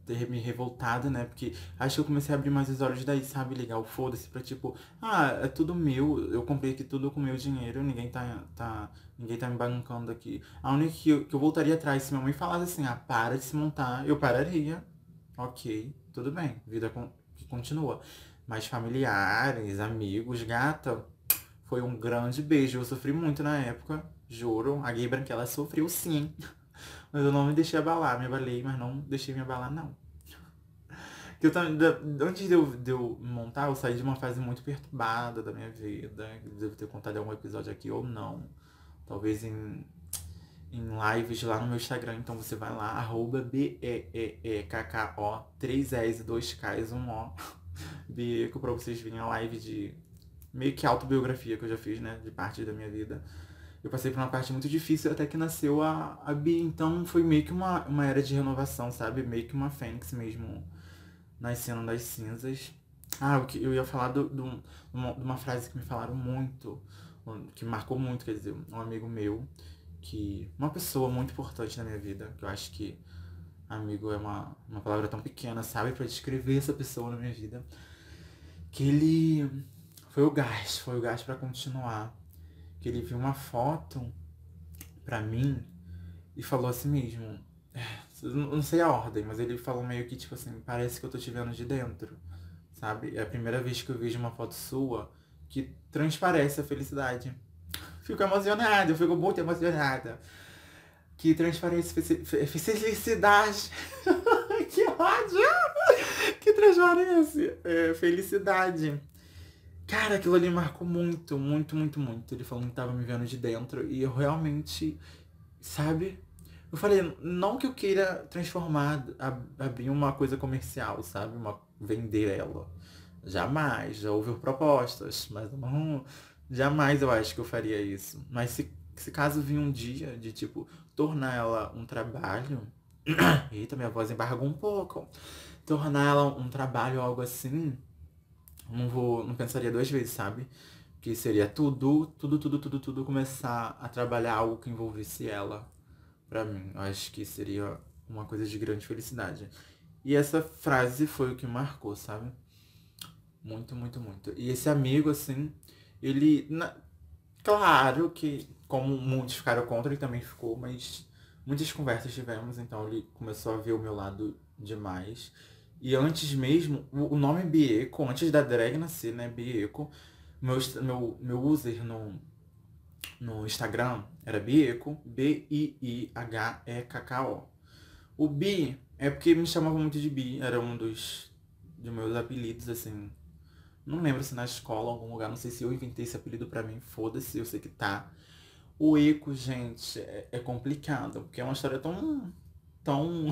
ter me revoltado, né? Porque acho que eu comecei a abrir mais os olhos daí, sabe? Ligar o foda-se pra tipo, ah, é tudo meu, eu comprei aqui tudo com meu dinheiro, ninguém tá, tá, ninguém tá me bancando aqui. A única que eu, que eu voltaria atrás, se minha mãe falasse assim, ah, para de se montar, eu pararia. Ok, tudo bem, vida con continua. Mas familiares, amigos, gata, foi um grande beijo. Eu sofri muito na época, juro. A gay branquela sofreu sim. Mas eu não me deixei abalar, me abalei, mas não deixei me abalar, não. que eu antes de eu, de eu montar, eu saí de uma fase muito perturbada da minha vida. Devo ter contado algum episódio aqui ou não. Talvez em, em lives lá no meu Instagram. Então você vai lá, arroba B-E-E-E-K-K-O, 3 S, 2 Ks, 1 O. Bieco, pra vocês virem a live de meio que autobiografia que eu já fiz, né? De parte da minha vida. Eu passei por uma parte muito difícil até que nasceu a, a Bi. Então foi meio que uma, uma era de renovação, sabe? Meio que uma fênix mesmo nascendo das cinzas. Ah, eu ia falar do, do, uma, de uma frase que me falaram muito, que marcou muito, quer dizer, um amigo meu, que. Uma pessoa muito importante na minha vida, que eu acho que amigo é uma, uma palavra tão pequena, sabe, para descrever essa pessoa na minha vida. Que ele foi o gás, foi o gás para continuar. Que ele viu uma foto pra mim e falou assim mesmo. É, não sei a ordem, mas ele falou meio que tipo assim, parece que eu tô te vendo de dentro. Sabe? É a primeira vez que eu vejo uma foto sua que transparece a felicidade. Fico emocionada, eu fico muito emocionada. Que transparece felicidade. que ódio! que transparece é, felicidade. Cara, aquilo ali marcou muito, muito, muito, muito. Ele falou que tava me vendo de dentro e eu realmente, sabe? Eu falei, não que eu queira transformar, abrir uma coisa comercial, sabe? Uma, vender ela. Jamais. Já houve propostas, mas não. Jamais eu acho que eu faria isso. Mas se, se caso vir um dia de, tipo, tornar ela um trabalho. Eita, minha voz embargou um pouco. Tornar ela um trabalho, algo assim não vou, não pensaria duas vezes, sabe? Que seria tudo, tudo, tudo, tudo, tudo começar a trabalhar algo que envolvesse ela para mim. Eu acho que seria uma coisa de grande felicidade. E essa frase foi o que marcou, sabe? Muito, muito, muito. E esse amigo, assim, ele. Na... Claro que, como muitos ficaram contra, ele também ficou, mas muitas conversas tivemos, então ele começou a ver o meu lado demais. E antes mesmo, o nome Bieco, antes da drag nascer, né, Bieco, meu, meu, meu user no, no Instagram era Bieco, B-I-I-H-E-K-K-O. O Bi é porque me chamava muito de Bi, era um dos, dos meus apelidos, assim. Não lembro se na escola, algum lugar, não sei se eu inventei esse apelido pra mim, foda-se, eu sei que tá. O Eco, gente, é, é complicado, porque é uma história tão. tão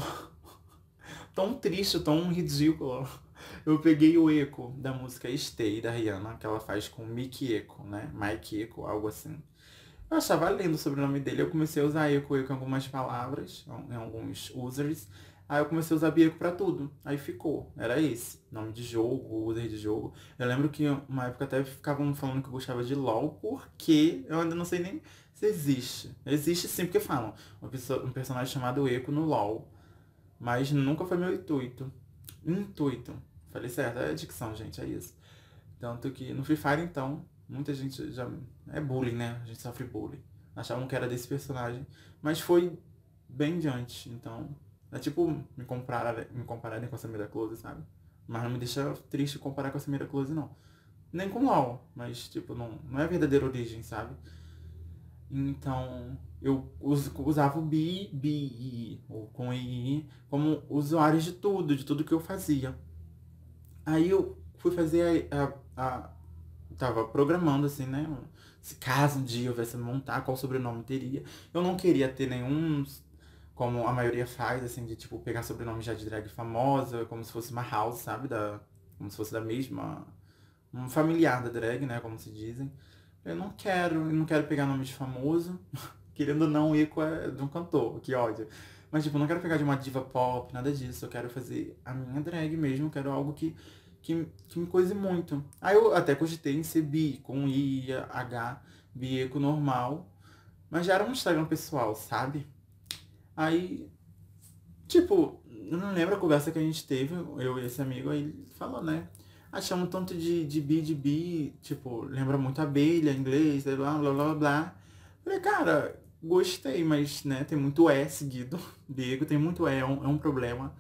tão triste, tão ridículo. Eu peguei o eco da música Stay, da Rihanna, que ela faz com Mickey Eco, né? Mike Eco, algo assim. Eu achava lindo o sobrenome dele, eu comecei a usar eco, eco em algumas palavras, em alguns users. Aí eu comecei a usar Bieco pra tudo. Aí ficou. Era esse. Nome de jogo, user de jogo. Eu lembro que uma época até ficavam falando que eu gostava de LOL, porque eu ainda não sei nem se existe. Existe sim, porque falam. Um personagem chamado Eco no LOL. Mas nunca foi meu intuito. Intuito. Falei certo, é dicção, gente, é isso. Tanto que no Free Fire, então, muita gente já. É bullying, né? A gente sofre bullying. Achavam que era desse personagem. Mas foi bem diante. Então, é tipo me comparar, me compararem com a Samira Close, sabe? Mas não me deixa triste comparar com a Samira Close, não. Nem com LOL, mas, tipo, não, não é a verdadeira origem, sabe? Então, eu usava o BI, BI, ou com II, como usuário de tudo, de tudo que eu fazia. Aí eu fui fazer a, a, a tava programando assim, né? Se caso um dia eu viesse montar, qual sobrenome teria. Eu não queria ter nenhum, como a maioria faz, assim, de tipo, pegar sobrenome já de drag famosa, como se fosse uma house, sabe? Da, como se fosse da mesma. Um familiar da drag, né? Como se dizem. Eu não quero, eu não quero pegar nome de famoso. Querendo não, Ico é de um cantor, que ódio. Mas, tipo, não quero pegar de uma diva pop, nada disso. Eu quero fazer a minha drag mesmo. Quero algo que, que, que me coise muito. Aí eu até cogitei em ser bi, com I, H, bieco normal. Mas já era um Instagram pessoal, sabe? Aí, tipo, eu não lembro a conversa que a gente teve, eu e esse amigo, aí ele falou, né? achar um tanto de, de bi, de bi, tipo, lembra muito abelha, inglês, blá, blá, blá, blá. Falei, cara, gostei, mas, né, tem muito E seguido. Biego tem muito E, é um, é um problema.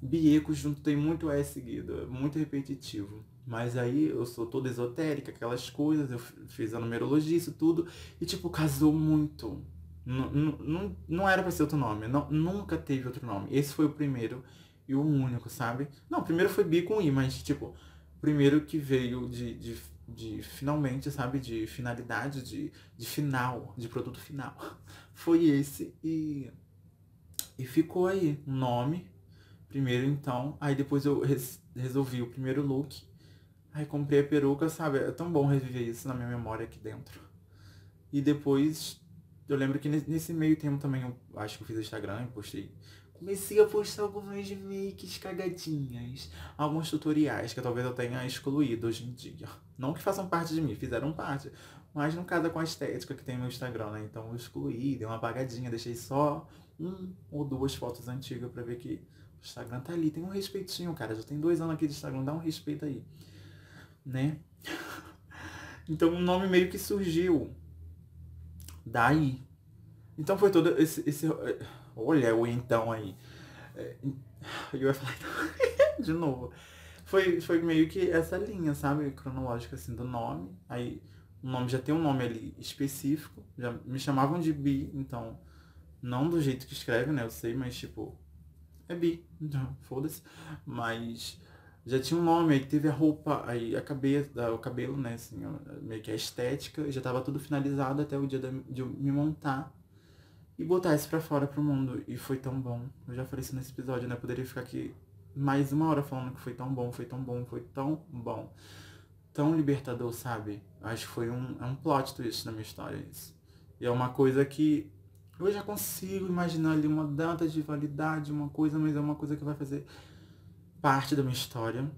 Bieco junto tem muito E seguido, é muito repetitivo. Mas aí eu sou toda esotérica, aquelas coisas, eu fiz a numerologia, isso tudo, e tipo, casou muito. Não, não, não era pra ser outro nome, não, nunca teve outro nome. Esse foi o primeiro e o único, sabe? Não, primeiro foi bi com I, mas tipo, primeiro que veio de, de, de finalmente, sabe? De finalidade, de, de final, de produto final. Foi esse e, e ficou aí o nome. Primeiro então, aí depois eu res, resolvi o primeiro look. Aí comprei a peruca, sabe? É tão bom reviver isso na minha memória aqui dentro. E depois, eu lembro que nesse meio tempo também, eu acho que eu fiz Instagram e postei comecei a postar algumas makes cagadinhas, alguns tutoriais que talvez eu tenha excluído hoje em dia. Não que façam parte de mim, fizeram parte, mas não casa com a estética que tem no Instagram, né? Então eu excluí, dei uma apagadinha, deixei só um ou duas fotos antigas para ver que o Instagram tá ali. Tem um respeitinho, cara. Já tem dois anos aqui de Instagram, dá um respeito aí. Né? Então o nome meio que surgiu daí. Então foi todo esse, esse Olha o então aí. É, eu ia falar então, de novo. Foi, foi meio que essa linha, sabe? Cronológica assim do nome. Aí o nome já tem um nome ali específico. Já me chamavam de Bi, então. Não do jeito que escreve, né? Eu sei, mas tipo. É Bi. Então, foda-se. Mas já tinha um nome, aí teve a roupa, aí a cabeça, o cabelo, né? Assim, meio que a estética. Já tava tudo finalizado até o dia de eu me montar e botar isso pra fora pro mundo. E foi tão bom. Eu já falei isso nesse episódio, né? Eu poderia ficar aqui mais uma hora falando que foi tão bom, foi tão bom, foi tão bom. Tão libertador, sabe? Acho que foi um, é um plot twist na minha história isso. E é uma coisa que eu já consigo imaginar ali uma data de validade, uma coisa, mas é uma coisa que vai fazer parte da minha história.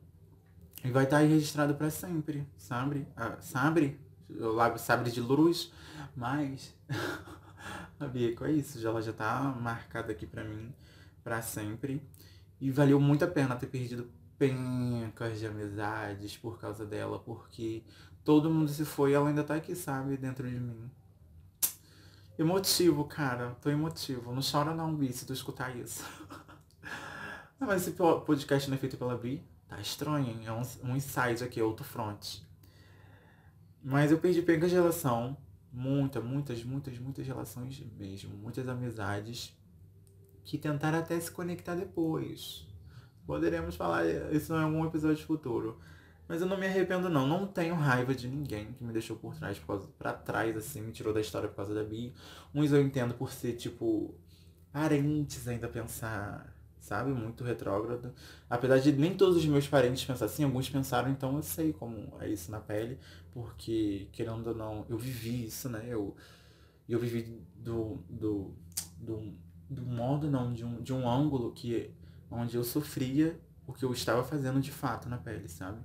E vai estar aí registrado para sempre, sabe? Ah, sabe? O lábio de luz, mas a Bieco é isso, já, ela já tá marcada aqui pra mim para sempre. E valeu muito a pena ter perdido pencas de amizades por causa dela, porque todo mundo se foi e ela ainda tá aqui, sabe, dentro de mim. Emotivo, cara, tô emotivo. Não chora não, Bi, se tu escutar isso. Mas esse podcast não é feito pela Bi, tá estranho, hein? É um, um insight aqui, outro front. Mas eu perdi pencas de relação muitas, muitas, muitas, muitas relações mesmo, muitas amizades que tentaram até se conectar depois. Poderemos falar isso em algum episódio futuro. Mas eu não me arrependo não, não tenho raiva de ninguém que me deixou por trás, por causa, pra trás, assim, me tirou da história por causa da Bi. Uns eu entendo por ser, tipo, parentes ainda pensar sabe? Muito retrógrado. Apesar de nem todos os meus parentes pensar assim, alguns pensaram, então eu sei como é isso na pele, porque, querendo ou não, eu vivi isso, né? Eu, eu vivi do, do, do, do modo, não, de um, de um ângulo que, onde eu sofria o que eu estava fazendo de fato na pele, sabe?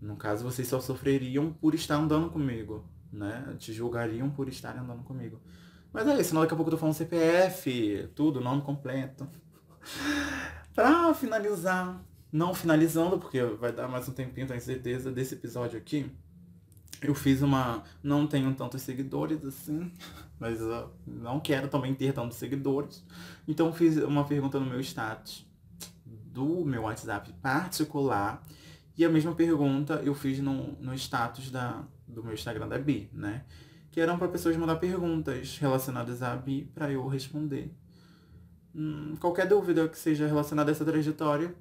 No caso, vocês só sofreriam por estar andando comigo, né? Te julgariam por estar andando comigo. Mas é isso, daqui a pouco eu tô falando CPF, tudo, nome completo. Pra finalizar, não finalizando, porque vai dar mais um tempinho, tenho certeza, desse episódio aqui. Eu fiz uma. Não tenho tantos seguidores assim, mas uh, não quero também ter tantos seguidores. Então fiz uma pergunta no meu status do meu WhatsApp particular. E a mesma pergunta eu fiz no, no status da, do meu Instagram da Bi, né? Que eram para pessoas mandar perguntas relacionadas à Bi para eu responder hum, qualquer dúvida que seja relacionada a essa trajetória.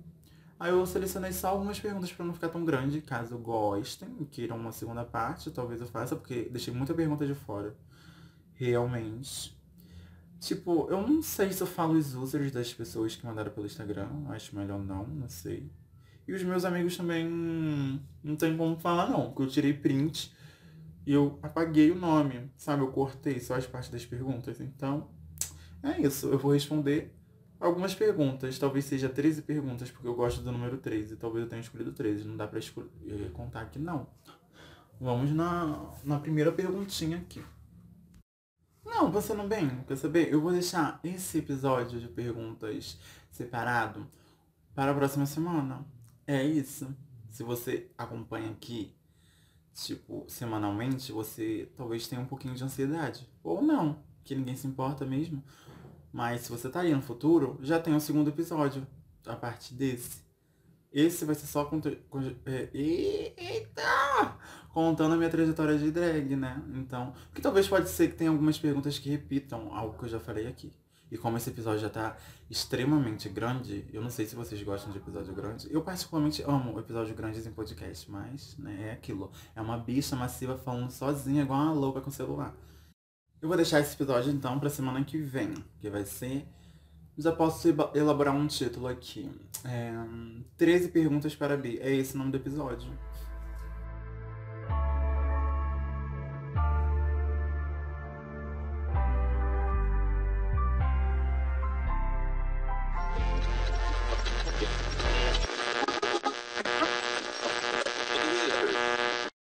Aí eu selecionei só algumas perguntas para não ficar tão grande, caso gostem queiram uma segunda parte, talvez eu faça, porque deixei muita pergunta de fora. Realmente. Tipo, eu não sei se eu falo os users das pessoas que mandaram pelo Instagram, acho melhor não, não sei. E os meus amigos também não tem como falar não, porque eu tirei print e eu apaguei o nome, sabe? Eu cortei só as partes das perguntas. Então, é isso, eu vou responder algumas perguntas. Talvez seja 13 perguntas, porque eu gosto do número 13. Talvez eu tenha escolhido 13. Não dá pra eh, contar aqui, não. Vamos na, na primeira perguntinha aqui. Não, pensando bem, quer saber? Eu vou deixar esse episódio de perguntas separado para a próxima semana. É isso. Se você acompanha aqui, tipo, semanalmente, você talvez tenha um pouquinho de ansiedade. Ou não, que ninguém se importa mesmo. Mas se você tá aí no futuro, já tem o um segundo episódio a partir desse. Esse vai ser só contra... É, eita! contando a minha trajetória de drag, né? Então, que talvez pode ser que tenha algumas perguntas que repitam algo que eu já falei aqui. E como esse episódio já tá extremamente grande, eu não sei se vocês gostam de episódio grande. Eu particularmente amo episódios grandes em podcast, mas, né, é aquilo. É uma bicha massiva falando sozinha, igual uma louca com celular. Eu vou deixar esse episódio então pra semana que vem, que vai ser. Já posso elaborar um título aqui. É, 13 perguntas para B. É esse o nome do episódio.